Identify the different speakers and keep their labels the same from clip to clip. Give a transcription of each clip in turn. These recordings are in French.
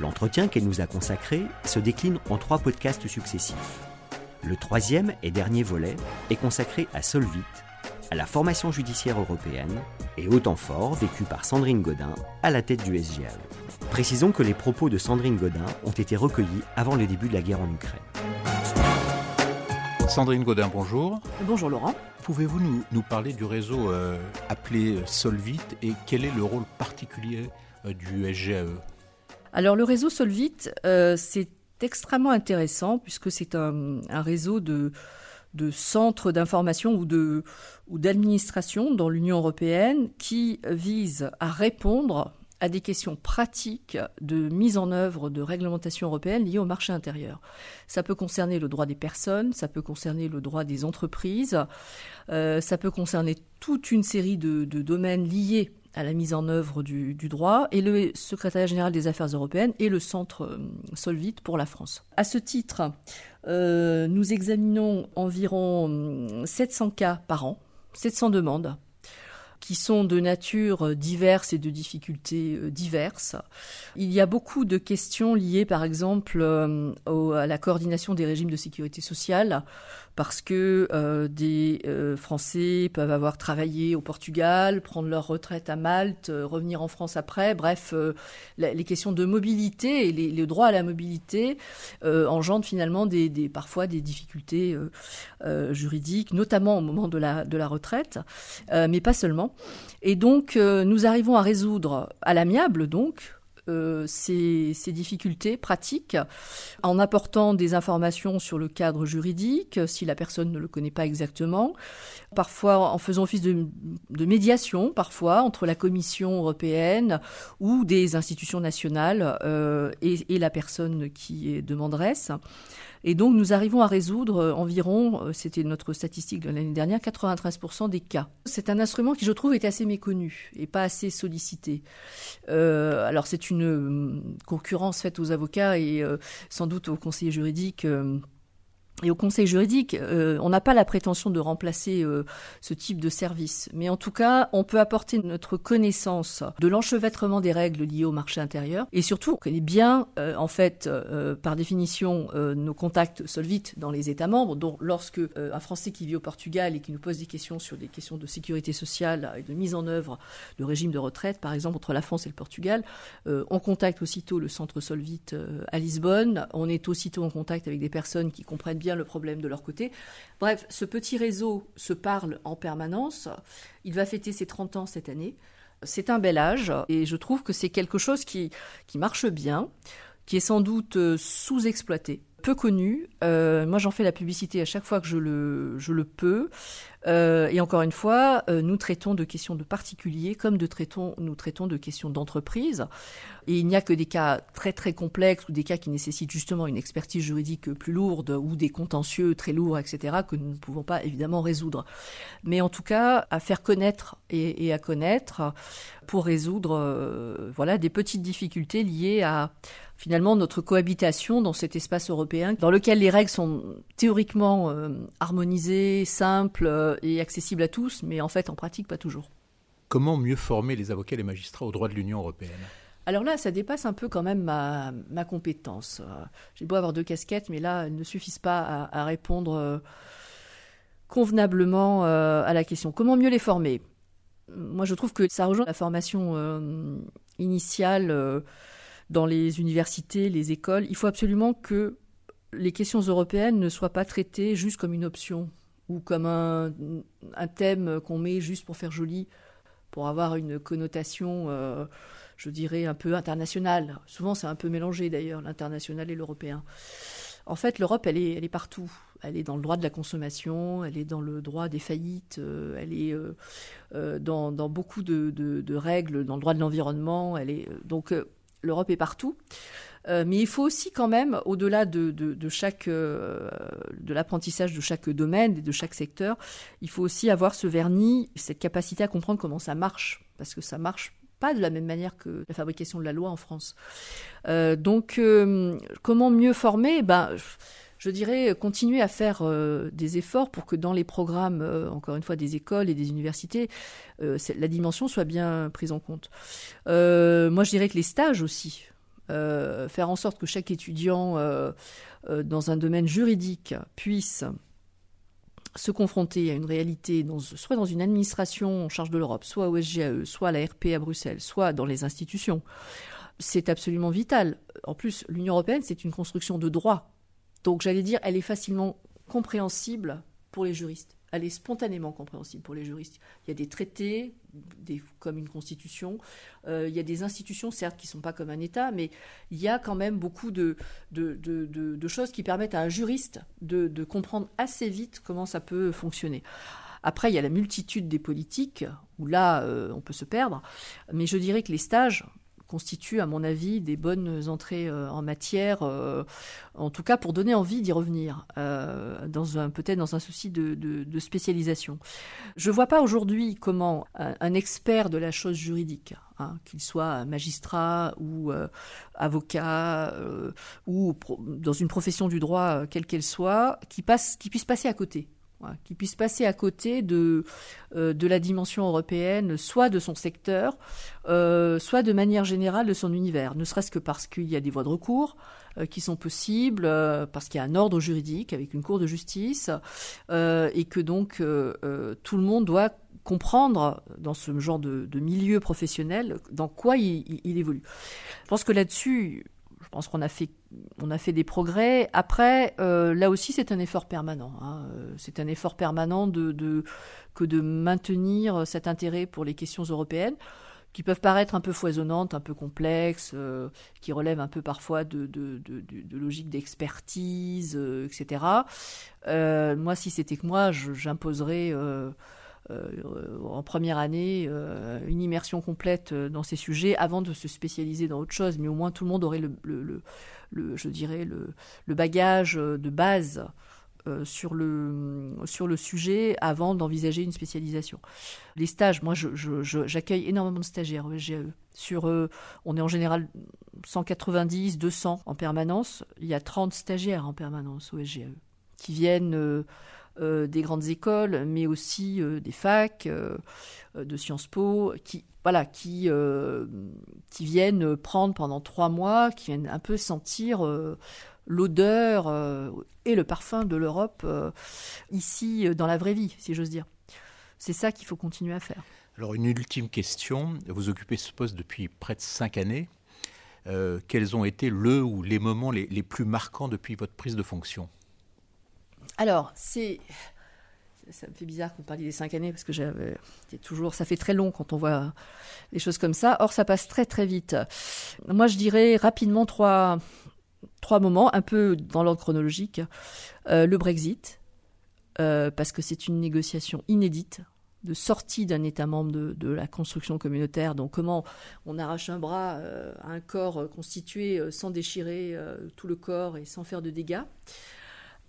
Speaker 1: L'entretien qu'elle nous a consacré se décline en trois podcasts successifs. Le troisième et dernier volet est consacré à Solvit, à la formation judiciaire européenne et au temps fort vécu par Sandrine Godin à la tête du SGL. Précisons que les propos de Sandrine Godin ont été recueillis avant le début de la guerre en Ukraine.
Speaker 2: Sandrine Godin, bonjour.
Speaker 3: Bonjour Laurent.
Speaker 2: Pouvez-vous nous, parler du réseau euh, appelé Solvit et quel est le rôle particulier euh, du SGAE
Speaker 3: Alors le réseau Solvit, euh, c'est extrêmement intéressant puisque c'est un, réseau de, centres d'information ou de d'administration dans l'Union européenne qui vise à répondre à des questions pratiques de mise en œuvre de réglementation européenne liées au marché intérieur. Ça peut concerner le droit des personnes, ça peut concerner le droit des entreprises, euh, ça peut concerner toute une série de, domaines liés à la mise en œuvre du, droit et le secrétariat général des affaires européennes et le centre euh, Solvit pour la France. À ce titre, euh, nous examinons environ 700 cas par an, 700 demandes qui sont de nature euh, diverse et de difficultés euh, diverses. Il y a beaucoup de questions liées, par exemple, euh, à la coordination des régimes de sécurité sociale, parce que des Français peuvent avoir travaillé au Portugal, prendre leur retraite à Malte, revenir en France après. Bref, les questions de mobilité et les, le droit à la mobilité engendrent finalement des, parfois des difficultés juridiques, notamment au moment de la retraite, mais pas seulement. Et donc, nous arrivons à résoudre à l'amiable, donc, euh, ces, difficultés pratiques en apportant des informations sur le cadre juridique, si la personne ne le connaît pas exactement, parfois en faisant office de, médiation, parfois entre la Commission européenne ou des institutions nationales euh, et, et, la personne qui est demanderesse. Et donc nous arrivons à résoudre euh, environ, euh, c'était notre statistique de l'année dernière, 93% des cas. C'est un instrument qui je trouve est assez méconnu et pas assez sollicité. Euh, alors c'est une concurrence faite aux avocats et sans doute aux conseillers juridiques et au Conseil juridique, euh, on n'a pas la prétention de remplacer euh, ce type de service, mais en tout cas, on peut apporter notre connaissance de l'enchevêtrement des règles liées au marché intérieur, et surtout, on connaît bien, euh, en fait, par définition, nos contacts Solvit dans les États membres. Donc, lorsque un Français qui vit au Portugal et qui nous pose des questions sur des questions de sécurité sociale et de mise en œuvre de régime de retraite, par exemple entre la France et le Portugal, on contacte aussitôt le centre Solvit à Lisbonne. On est aussitôt en contact avec des personnes qui comprennent bien le problème de leur côté. Bref, ce petit réseau se parle en permanence. Il va fêter ses 30 ans cette année. C'est un bel âge et je trouve que c'est quelque chose qui, qui marche bien, qui est sans doute euh, sous-exploité peu connu. Euh, moi, j'en fais la publicité à chaque fois que je le, je le peux. Euh, et encore une fois, euh, nous traitons de questions de particuliers comme de traitons, nous traitons de questions d'entreprise. Et il n'y a que des cas très très complexes ou des cas qui nécessitent justement une expertise juridique plus lourde ou des contentieux très lourds, etc., que nous ne pouvons pas évidemment résoudre. Mais en tout cas, à faire connaître et, à connaître pour résoudre voilà des petites difficultés liées à finalement notre cohabitation dans cet espace européen dans lequel les règles sont théoriquement euh, harmonisées, simples euh, et accessibles à tous, mais en fait en pratique pas toujours.
Speaker 2: Comment mieux former les avocats et les magistrats au droit de l'Union européenne?
Speaker 3: Alors là, ça dépasse un peu quand même ma, ma compétence. Euh, j'ai beau avoir deux casquettes, mais là, elles ne suffisent pas à, répondre convenablement à la question. Comment mieux les former? Moi, je trouve que ça rejoint la formation initiale dans les universités, les écoles. Il faut absolument que les questions européennes ne soient pas traitées juste comme une option ou comme un, thème qu'on met juste pour faire joli, pour avoir une connotation, euh, je dirais, un peu internationale. Souvent, c'est un peu mélangé d'ailleurs, l'international et l'européen. En fait, l'Europe, elle est, elle est partout. Elle est dans le droit de la consommation, elle est dans le droit des faillites, euh, elle est euh, dans, beaucoup de, de, règles, dans le droit de l'environnement. Elle est donc l'Europe est partout. Euh, mais il faut aussi quand même, au-delà euh, de l'apprentissage de chaque domaine et de chaque secteur, il faut aussi avoir ce vernis, cette capacité à comprendre comment ça marche, parce que ça marche pas de la même manière que la fabrication de la loi en France. Euh, donc, comment mieux former? Ben je dirais continuer à faire des efforts pour que dans les programmes, encore une fois, des écoles et des universités, la dimension soit bien prise en compte. moi, je dirais que les stages aussi. Euh, faire en sorte que chaque étudiant euh, euh, dans un domaine juridique puisse se confronter à une réalité, soit dans une administration en charge de l'Europe, soit au SGAE, soit à la RP à Bruxelles, soit dans les institutions, c'est absolument vital. En plus, l'Union européenne, c'est une construction de droit. Donc j'allais dire, elle est facilement compréhensible pour les juristes elle est spontanément compréhensible pour les juristes. Il y a des traités, comme une constitution, euh, il y a des institutions, certes, qui ne sont pas comme un État, mais il y a quand même beaucoup de, de, choses qui permettent à un juriste de, comprendre assez vite comment ça peut fonctionner. Après, il y a la multitude des politiques, où là, euh, on peut se perdre, mais je dirais que les stages, constituent, à mon avis, des bonnes entrées euh, en matière, euh, en tout cas pour donner envie d'y revenir, euh, peut-être dans un souci de, spécialisation. Je ne vois pas aujourd'hui comment un, expert de la chose juridique, hein, qu'il soit magistrat ou avocat ou dans une profession du droit quelle qu'elle soit, qui passe, qui puisse passer à côté qui puisse passer à côté de, euh, de la dimension européenne, soit de son secteur, euh, soit de manière générale de son univers, ne serait-ce que parce qu'il y a des voies de recours euh, qui sont possibles, parce qu'il y a un ordre juridique avec une cour de justice, et que donc tout le monde doit comprendre dans ce genre de, milieu professionnel dans quoi il, il évolue. Je pense que là-dessus, pense qu'on a fait, on a fait des progrès. Après, euh, là aussi, c'est un effort permanent. Hein. Euh, c'est un effort permanent de, que de maintenir cet intérêt pour les questions européennes, qui peuvent paraître un peu foisonnantes, un peu complexes, euh, qui relèvent un peu parfois de, de, de logique d'expertise, etc. moi, si c'était que moi, j'imposerais en première année euh, une immersion complète euh, dans ces sujets avant de se spécialiser dans autre chose, mais au moins tout le monde aurait le, je dirais le, bagage de base sur, le, sur le sujet avant d'envisager une spécialisation. Les stages, moi j'accueille énormément de stagiaires au SGAE. Sur, on est en général 190, 200 en permanence. Il y a 30 stagiaires en permanence au SGAE qui viennent euh, des grandes écoles, mais aussi euh, des facs, euh, de Sciences Po, qui viennent prendre pendant trois mois, qui viennent un peu sentir l'odeur et le parfum de l'Europe ici dans la vraie vie, si j'ose dire. C'est ça qu'il faut continuer à faire.
Speaker 2: Alors une ultime question, vous occupez ce poste depuis près de cinq années. quels ont été le ou les moments les plus marquants depuis votre prise de fonction?
Speaker 3: Alors, c'est. Ça me fait bizarre qu'on parle des cinq années parce que j'avais toujours, ça fait très long quand on voit les choses comme ça. Or, ça passe très très vite. Moi, je dirais rapidement trois, trois moments, un peu dans l'ordre chronologique. Euh, le Brexit, euh, parce que c'est une négociation inédite de sortie d'un État membre de, la construction communautaire. Donc comment on arrache un bras euh, à un corps constitué sans déchirer tout le corps et sans faire de dégâts.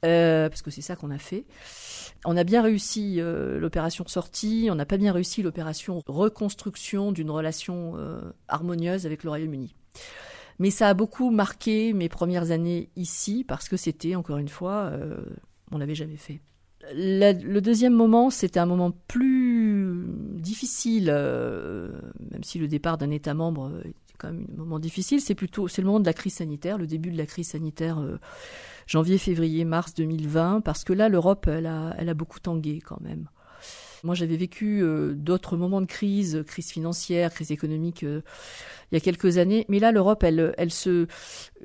Speaker 3: Euh, parce que c'est ça qu'on a fait. On a bien réussi euh, l'opération sortie, on n'a pas bien réussi l'opération reconstruction d'une relation euh, harmonieuse avec le Royaume-Uni. Mais ça a beaucoup marqué mes premières années ici, parce que c'était, encore une fois, on l'avait jamais fait. le deuxième moment, c'était un moment plus difficile, même si le départ d'un État membre quand même un moment difficile, c'est plutôt c'est le moment de la crise sanitaire, le début de la crise sanitaire janvier, février, mars 2020, parce que là, l'Europe, elle a, elle a beaucoup tangué quand même. Moi, j'avais vécu euh, d'autres moments de crise, crise financière, crise économique, euh, il y a quelques années. Mais là, l'Europe, elle, elle se,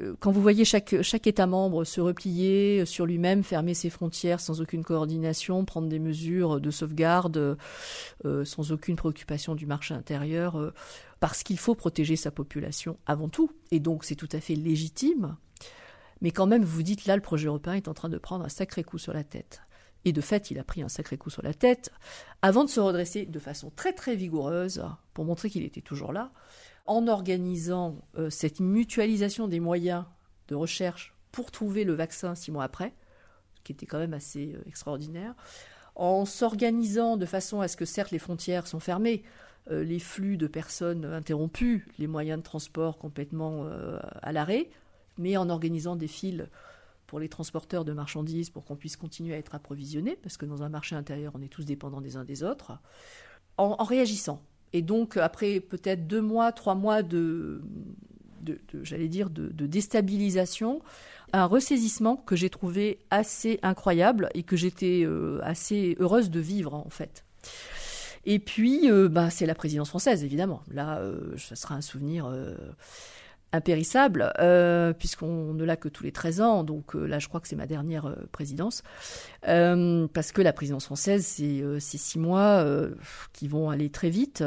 Speaker 3: euh, quand vous voyez chaque, chaque État membre se replier sur lui-même, fermer ses frontières sans aucune coordination, prendre des mesures de sauvegarde sans aucune préoccupation du marché intérieur, parce qu'il faut protéger sa population avant tout. Et donc, c'est tout à fait légitime mais quand même, vous dites là, le projet européen est en train de prendre un sacré coup sur la tête. Et de fait il a pris un sacré coup sur la tête, avant de se redresser de façon très très vigoureuse, pour montrer qu'il était toujours là, en organisant euh, cette mutualisation des moyens de recherche pour trouver le vaccin six mois après, ce qui était quand même assez euh, extraordinaire, en s'organisant de façon à ce que certes les frontières sont fermées, euh, les flux de personnes interrompus, les moyens de transport complètement à l'arrêt, mais en organisant des fils pour les transporteurs de marchandises pour qu'on puisse continuer à être approvisionné, parce que dans un marché intérieur, on est tous dépendants des uns des autres, en réagissant. Et donc, après peut-être deux mois, trois mois de, j'allais dire, de, déstabilisation, un ressaisissement que j'ai trouvé assez incroyable et que j'étais euh, assez heureuse de vivre, en fait. Et puis, euh, bah, c'est la présidence française, évidemment. Là, euh, ça sera un souvenir impérissable, euh, puisqu'on ne l'a que tous les 13 ans, donc euh, là je crois que c'est ma dernière euh, présidence, parce que la présidence française, c'est six mois qui vont aller très vite,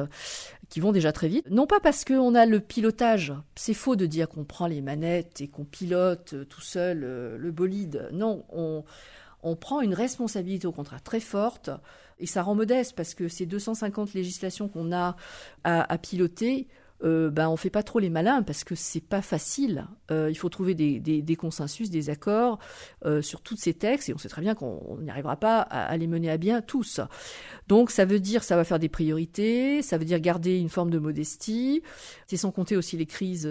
Speaker 3: qui vont déjà très vite. Non pas parce qu'on a le pilotage, c'est faux de dire qu'on prend les manettes et qu'on pilote tout seul le bolide, non, on, on prend une responsabilité au contraire très forte, et ça rend modeste, parce que ces 250 législations qu'on a à, à piloter, euh, ben, on fait pas trop les malins parce que c'est pas facile. Euh, il faut trouver des, consensus, des accords euh, sur tous ces textes et on sait très bien qu'on n'y arrivera pas à, les mener à bien tous. Donc ça veut dire ça va faire des priorités, ça veut dire garder une forme de modestie. C'est sans compter aussi les crises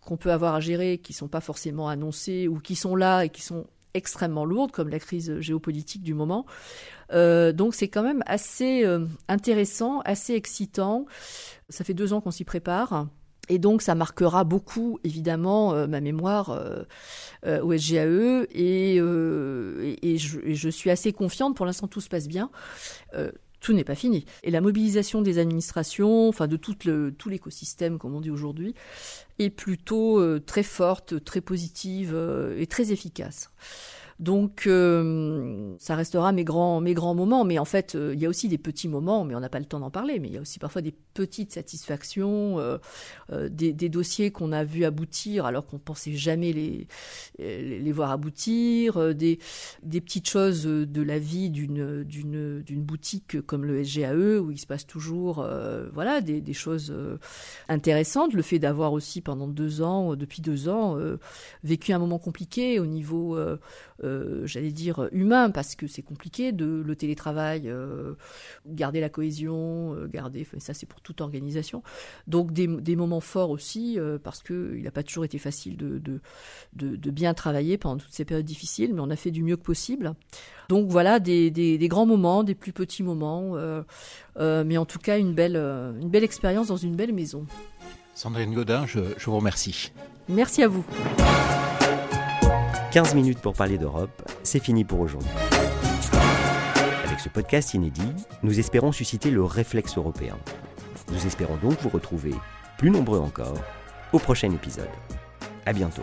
Speaker 3: qu'on peut avoir à gérer qui sont pas forcément annoncées ou qui sont là et qui sont extrêmement lourdes, comme la crise géopolitique du moment. Euh, donc c'est quand même assez euh, intéressant, assez excitant. Ça fait deux ans qu'on s'y prépare. Et donc ça marquera beaucoup, évidemment, euh, ma mémoire au SGAE. Et, et, je, suis assez confiante, pour l'instant tout se passe bien tout n'est pas fini. Et la mobilisation des administrations, enfin de tout, le, tout l'écosystème, comme on dit aujourd'hui, est plutôt très forte, très positive et très efficace. Donc euh, ça restera mes grands, mes grands moments. Mais en fait, euh, il y a aussi des petits moments, mais on n'a pas le temps d'en parler. Mais il y a aussi parfois des petites satisfactions, euh, des, dossiers qu'on a vus aboutir alors qu'on pensait jamais les, les, voir aboutir, des, des petites choses de la vie d'une, d'une, d'une boutique comme le SGAE où il se passe toujours voilà, des, des choses intéressantes. Le fait d'avoir aussi pendant deux ans, depuis deux ans, vécu un moment compliqué au niveau j'allais dire, humain, parce que c'est compliqué de le télétravail, euh, garder la cohésion, euh, garder, ça c'est pour toute organisation. Donc des, moments forts aussi, parce qu'il n'a pas toujours été facile de, de, bien travailler pendant toutes ces périodes difficiles, mais on a fait du mieux que possible. Donc voilà, des, des grands moments, des plus petits moments, mais en tout cas une belle, une belle expérience dans une belle maison.
Speaker 2: Sandrine Godin, je, je vous remercie.
Speaker 3: Merci à vous.
Speaker 1: 15 minutes pour parler d'Europe, c'est fini pour aujourd'hui. Avec ce podcast inédit, nous espérons susciter le réflexe européen. Nous espérons donc vous retrouver, plus nombreux encore, au prochain épisode. À bientôt.